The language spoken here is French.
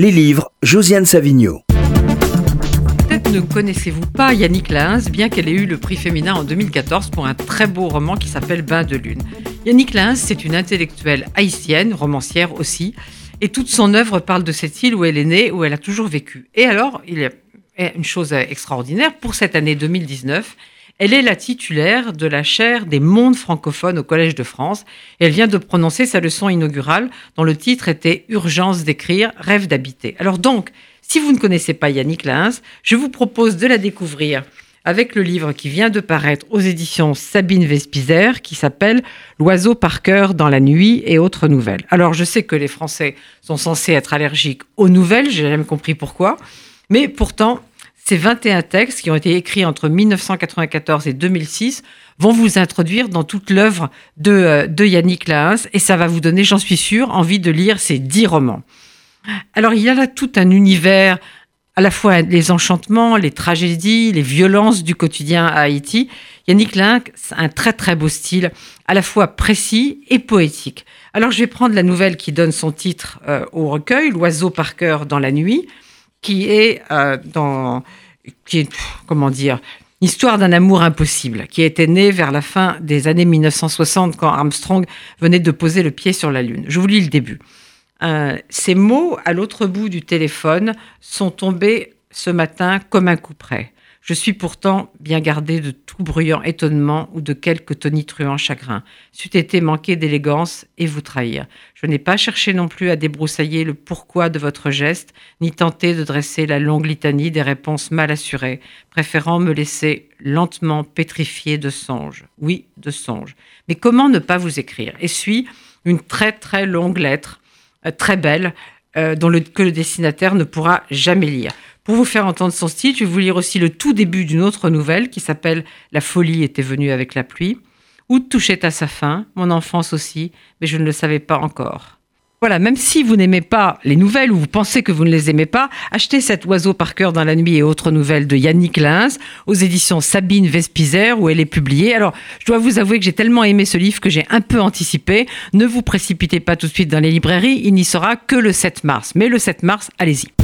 Les livres, Josiane Savigno. Peut-être ne connaissez-vous pas Yannick Lahens, bien qu'elle ait eu le prix féminin en 2014 pour un très beau roman qui s'appelle Bain de lune. Yannick Lahens, c'est une intellectuelle haïtienne, romancière aussi, et toute son œuvre parle de cette île où elle est née, où elle a toujours vécu. Et alors, il y a une chose extraordinaire, pour cette année 2019, elle est la titulaire de la chaire des mondes francophones au Collège de France et elle vient de prononcer sa leçon inaugurale dont le titre était Urgence d'écrire, rêve d'habiter. Alors donc, si vous ne connaissez pas Yannick Lahens, je vous propose de la découvrir avec le livre qui vient de paraître aux éditions Sabine Vespizer qui s'appelle L'oiseau par cœur dans la nuit et autres nouvelles. Alors je sais que les Français sont censés être allergiques aux nouvelles, j'ai jamais compris pourquoi, mais pourtant ces 21 textes qui ont été écrits entre 1994 et 2006 vont vous introduire dans toute l'œuvre de, euh, de, Yannick Lahens et ça va vous donner, j'en suis sûre, envie de lire ces dix romans. Alors il y a là tout un univers, à la fois les enchantements, les tragédies, les violences du quotidien à Haïti. Yannick Lahens a un très très beau style, à la fois précis et poétique. Alors je vais prendre la nouvelle qui donne son titre euh, au recueil, L'oiseau par cœur dans la nuit qui est euh, dans, qui est, comment dire, Histoire d'un amour impossible, qui était né vers la fin des années 1960 quand Armstrong venait de poser le pied sur la Lune. Je vous lis le début. Euh, ces mots à l'autre bout du téléphone sont tombés ce matin comme un coup près. Je suis pourtant bien gardé de tout bruyant étonnement ou de quelque tonitruant chagrin. C'eût été manquer d'élégance et vous trahir. Je n'ai pas cherché non plus à débroussailler le pourquoi de votre geste, ni tenté de dresser la longue litanie des réponses mal assurées, préférant me laisser lentement pétrifier de songes. Oui, de songes. Mais comment ne pas vous écrire? Et suis une très très longue lettre, euh, très belle, euh, dont le, que le destinataire ne pourra jamais lire. Pour vous faire entendre son style, je vais vous lire aussi le tout début d'une autre nouvelle qui s'appelle La folie était venue avec la pluie. Août touchait à sa fin, mon enfance aussi, mais je ne le savais pas encore. Voilà, même si vous n'aimez pas les nouvelles ou vous pensez que vous ne les aimez pas, achetez cet oiseau par cœur dans la nuit et autres nouvelles de Yannick Lins aux éditions Sabine Vespizer où elle est publiée. Alors, je dois vous avouer que j'ai tellement aimé ce livre que j'ai un peu anticipé. Ne vous précipitez pas tout de suite dans les librairies, il n'y sera que le 7 mars. Mais le 7 mars, allez-y.